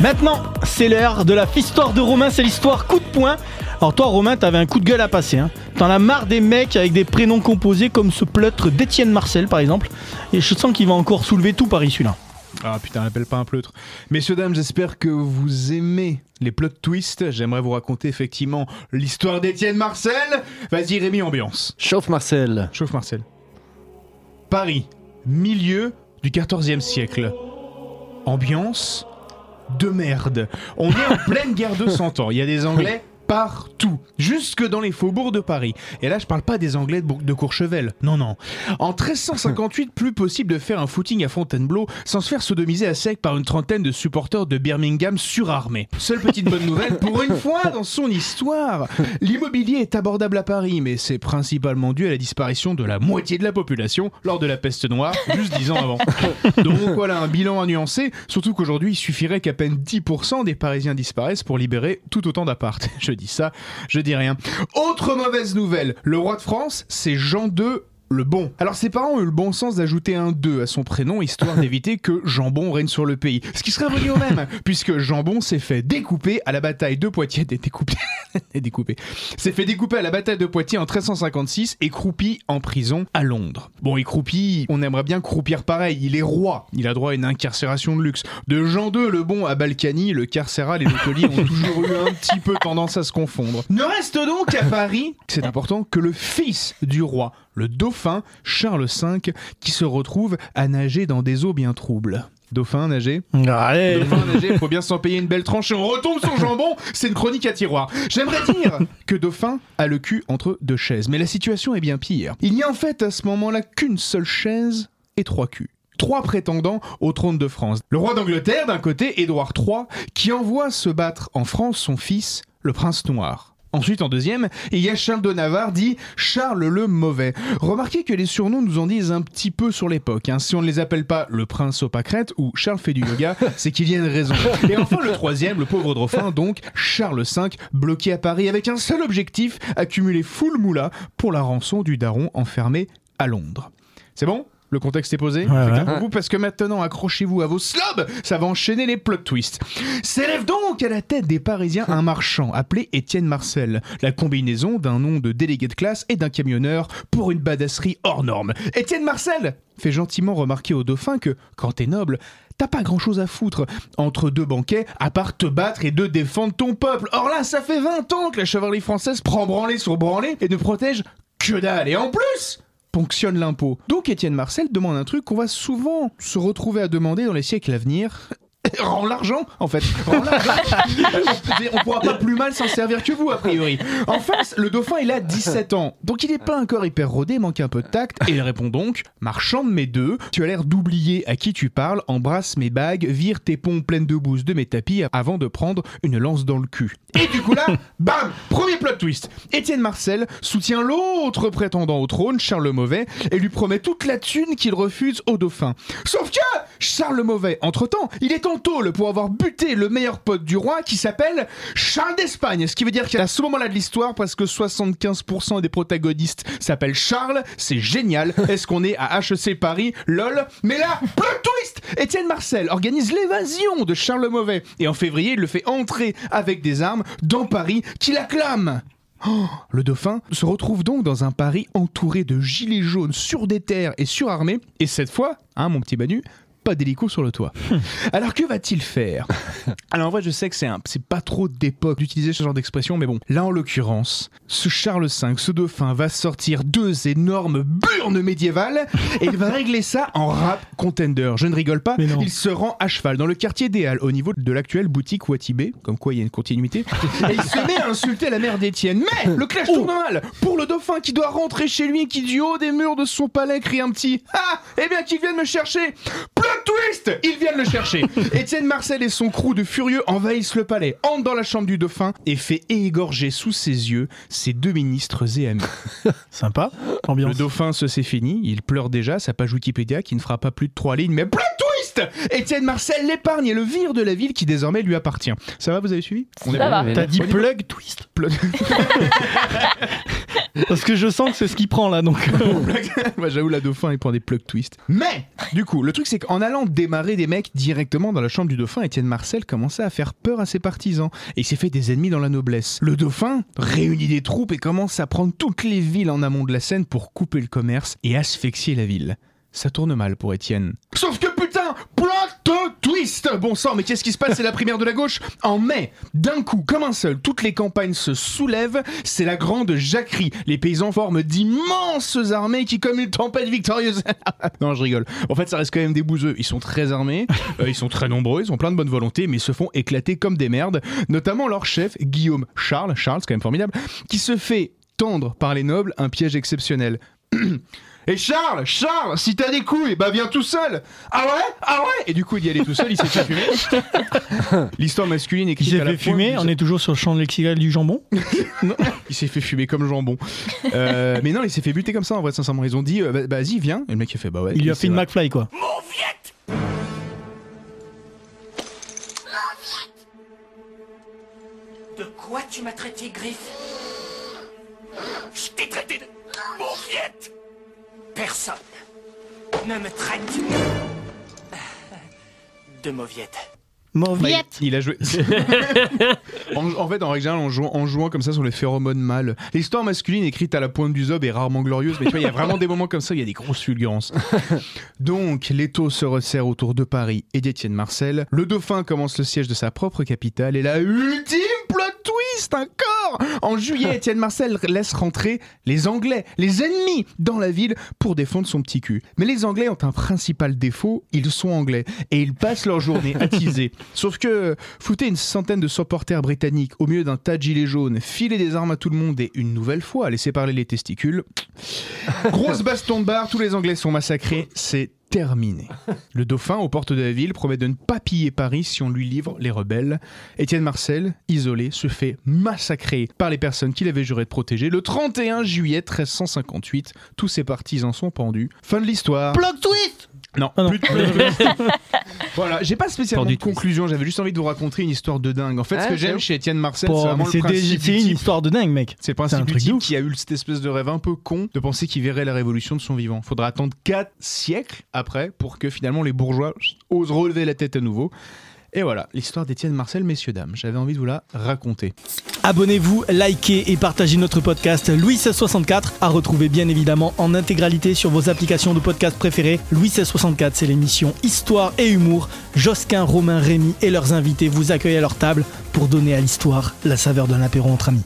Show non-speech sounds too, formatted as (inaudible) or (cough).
Maintenant, c'est l'heure de la histoire de Romain, c'est l'histoire coup de poing. Alors toi Romain, t'avais un coup de gueule à passer. Hein. T'en as marre des mecs avec des prénoms composés comme ce pleutre d'Étienne Marcel par exemple. Et je sens qu'il va encore soulever tout Paris celui-là. Ah putain, appelle pas un pleutre. Messieurs, dames, j'espère que vous aimez les plot twists. J'aimerais vous raconter effectivement l'histoire d'Étienne Marcel. Vas-y Rémi, ambiance. Chauffe Marcel. Chauffe Marcel. Paris, milieu du 14e siècle. Ambiance de merde. On est en pleine guerre de 100 ans. Il y a des Anglais partout, jusque dans les faubourgs de Paris. Et là, je parle pas des Anglais de, Courchevel. Non, non. En 1358, plus possible de faire un footing à Fontainebleau sans se faire sodomiser à sec par une trentaine de supporters de Birmingham surarmés. Seule petite bonne nouvelle, pour une fois dans son histoire, l'immobilier est abordable à Paris, mais c'est principalement dû à la disparition de la moitié de la population lors de la peste noire, juste dix ans avant. Donc voilà un bilan à nuancer, surtout qu'aujourd'hui, il suffirait qu'à peine 10% des Parisiens disparaissent pour libérer tout autant d'appart. Dis ça, je dis rien. Autre mauvaise nouvelle, le roi de France, c'est Jean II le bon. Alors ses parents ont eu le bon sens d'ajouter un 2 à son prénom histoire (laughs) d'éviter que Jambon règne sur le pays. Ce qui serait revenu au même, (laughs) puisque Jambon s'est fait découper à la bataille de Poitiers. découpé. (laughs) S'est fait découper à la bataille de Poitiers en 1356 et croupi en prison à Londres. Bon, il croupit, on aimerait bien croupir pareil. Il est roi. Il a droit à une incarcération de luxe. De Jean II le bon à Balkany, le carcéral et le taulier ont toujours eu un petit peu tendance à se confondre. Ne reste donc à Paris, c'est important, que le fils du roi, le dauphin Charles V, qui se retrouve à nager dans des eaux bien troubles. Dauphin nager Allez Dauphin nager, faut bien s'en payer une belle tranche et on retombe sur jambon, c'est une chronique à tiroir. J'aimerais dire que Dauphin a le cul entre deux chaises, mais la situation est bien pire. Il n'y a en fait à ce moment-là qu'une seule chaise et trois culs. Trois prétendants au trône de France. Le roi d'Angleterre d'un côté, Édouard III, qui envoie se battre en France son fils, le prince noir. Ensuite, en deuxième, il y a Charles de Navarre, dit Charles le Mauvais. Remarquez que les surnoms nous en disent un petit peu sur l'époque. hein. Si on ne les appelle pas le prince aux pâquerettes ou Charles fait du yoga, (laughs) c'est qu'il y a une raison. Et enfin, le troisième, le pauvre dauphin, donc Charles V, bloqué à Paris avec un seul objectif accumuler full moula pour la rançon du daron enfermé à Londres. C'est bon? Le contexte est posé Ouais, C'est ouais. clair pour vous parce que maintenant, accrochez-vous à vos slobs, ça va enchaîner les plot twists. S'élève donc à la tête des Parisiens un marchand appelé Étienne Marcel, la combinaison d'un nom de délégué de classe et d'un camionneur pour une badasserie hors norme. Étienne Marcel fait gentiment remarquer au dauphin que, quand t'es noble, T'as pas grand chose à foutre entre deux banquets à part te battre et de défendre ton peuple. Or là, ça fait 20 ans que la chevalerie française prend branlée sur branlée et ne protège que dalle. Et en plus, ponctionne l'impôt. Donc Étienne Marcel demande un truc qu'on va souvent se retrouver à demander dans les siècles à venir. (laughs) Rends l'argent, en fait. Rends l'argent. (laughs) on pourra pas plus mal s'en servir que vous, a priori. En face, le dauphin, il a 17 ans. Donc il est pas encore hyper rodé, manque un peu de tact. Et il répond donc Marchand de mes deux, tu as l'air d'oublier à qui tu parles, embrasse mes bagues, vire tes pompes pleines de bouse de mes tapis avant de prendre une lance dans le cul. Et du coup là, (laughs) bam Premier plot twist. Étienne Marcel soutient l'autre prétendant au trône, Charles le Mauvais, et lui promet toute la thune qu'il refuse au dauphin. Sauf que Charles le Mauvais, entre-temps, il est en pour avoir buté le meilleur pote du roi qui s'appelle Charles d'Espagne. Ce qui veut dire qu'à ce moment-là de l'histoire, presque 75% des protagonistes s'appellent Charles. C'est génial. (laughs) Est-ce qu'on est à HEC Paris? Lol. Mais là, plot twist Étienne Marcel organise l'évasion de Charles le Mauvais. Et en février, il le fait entrer avec des armes dans Paris qui l'acclament. Oh, le dauphin se retrouve donc dans un Paris entouré de gilets jaunes sur des terres et surarmés. Et cette fois, hein, mon petit Banu, pas d'hélico sur le toit. (laughs) Alors que va-t-il faire? Alors en vrai, je sais que c'est un, c'est pas trop d'époque d'utiliser ce genre d'expression, mais bon, là en l'occurrence, ce Charles V, ce dauphin, va sortir deux énormes burnes médiévales et il va régler ça en rap contender. Je ne rigole pas, Mais non. il se rend à cheval dans le quartier des Halles, au niveau de l'actuelle boutique Watibé, comme quoi il y a une continuité, et il se met à insulter la mère d'Étienne. Mais le clash tourne mal pour le dauphin qui doit rentrer chez lui et qui du haut des murs de son palais crie un petit Ah Eh bien qu'il vienne me chercher twist Ils viennent le chercher (laughs) Étienne Marcel et son crew de furieux envahissent le palais, entrent dans la chambre du dauphin et fait égorger sous ses yeux ses deux ministres et amis. (laughs) Sympa, Le ambiance. dauphin, ce c'est fini, il pleure déjà, sa page Wikipédia qui ne fera pas plus de trois lignes, mais plot twist Étienne Marcel l'épargne et le vire de la ville qui désormais lui appartient. Ça va, vous avez suivi? On est Ça bon va. T'as dit plug twist Plot- (laughs) Parce que je sens que c'est ce qu'il prend là, donc. (laughs) Moi, j'avoue, la dauphin, il prend des plug twists. Mais, du coup, le truc, c'est qu'en allant démarrer des mecs directement dans la chambre du dauphin, Étienne Marcel commençait à faire peur à ses partisans. Et il s'est fait des ennemis dans la noblesse. Le dauphin réunit des troupes et commence à prendre toutes les villes en amont de la Seine pour couper le commerce et asphyxier la ville. Ça tourne mal pour Étienne. Sauf que twist Bon sang, mais qu'est-ce qui se passe? C'est la primaire de la gauche En mai, d'un coup, comme un seul, toutes les campagnes se soulèvent, c'est la grande jacquerie. Les paysans forment d'immenses armées qui, comme une tempête victorieuse... (laughs) non, je rigole. En fait, ça reste quand même des bouseux. Ils sont très armés, (laughs) euh, ils sont très nombreux, ils ont plein de bonne volonté, mais ils se font éclater comme des merdes. Notamment leur chef, Guillaume Charles, Charles, c'est quand même formidable, qui se fait tendre par les nobles un piège exceptionnel. Et Charles, Charles, si t'as des couilles, bah viens tout seul. Ah ouais? Ah ouais? Et du coup, il y allait tout seul, il s'est fait (laughs) fumer. L'histoire masculine Il écrite s'est fait fumer, on est toujours sur le champ de lexical du jambon. (laughs) Il s'est fait fumer comme jambon. Euh, mais non, il s'est fait buter comme ça en vrai, sincèrement. Ils ont dit, euh, bah, vas-y, viens. Et le mec, il a fait, bah ouais. Il lui a fait une. McFly quoi. De quoi tu m'as traité, Griff? Je t'ai traité Personne ne me traite de mauviette. Bah, Mauviette. il, il a joué. (laughs) en, en fait, en règle générale, en jouant, en jouant comme ça sur les phéromones mâles. L'histoire masculine écrite à la pointe du zob est rarement glorieuse, mais tu vois, il y a vraiment des moments comme ça où il y a des grosses fulgurances. (laughs) Donc, l'étau se resserre autour de Paris et d'Étienne Marcel. Le dauphin commence le siège de sa propre capitale et la ultime plot twist En juillet, (laughs) Étienne Marcel laisse rentrer les Anglais, les ennemis, dans la ville pour défendre son petit cul. Mais les Anglais ont un principal défaut, ils sont anglais et ils passent leur journée (laughs) à teaser. Sauf que foutez une centaine de supporters britanniques au milieu d'un tas de gilets jaunes, filer des armes à tout le monde et une nouvelle fois laisser parler les testicules. (laughs) Grosse baston de bar, tous les Anglais sont massacrés, c'est Le dauphin, aux portes de la ville, promet de ne pas piller Paris si on lui livre les rebelles. Étienne Marcel, isolé, se fait massacrer par les personnes qu'il avait juré de protéger le 31 juillet 1358. Tous ses partisans sont pendus. Fin de l'histoire. Plot twist Non, Ah non. plus de. (laughs) Voilà, j'ai pas spécialement de conclusion, j'avais juste envie de vous raconter une histoire de dingue. En fait, ce Ah, que j'aime chez Étienne Marcel, Bon, c'est vraiment le principe c'est une histoire de dingue, mec. C'est le C'est principe un du truc type qui a eu cette espèce de rêve un peu con de penser qu'il verrait la révolution de son vivant. Faudra attendre 4 siècles après pour que finalement les bourgeois osent relever la tête à nouveau. Et voilà, l'histoire d'Étienne Marcel, messieurs, dames. J'avais envie de vous la raconter. Abonnez-vous, likez et partagez notre podcast Louis 1664 à retrouver bien évidemment en intégralité sur vos applications de podcast préférées. Louis 1664, c'est l'émission Histoire et Humour. Josquin, Romain, Rémy et leurs invités vous accueillent à leur table pour donner à l'histoire la saveur d'un apéro entre amis.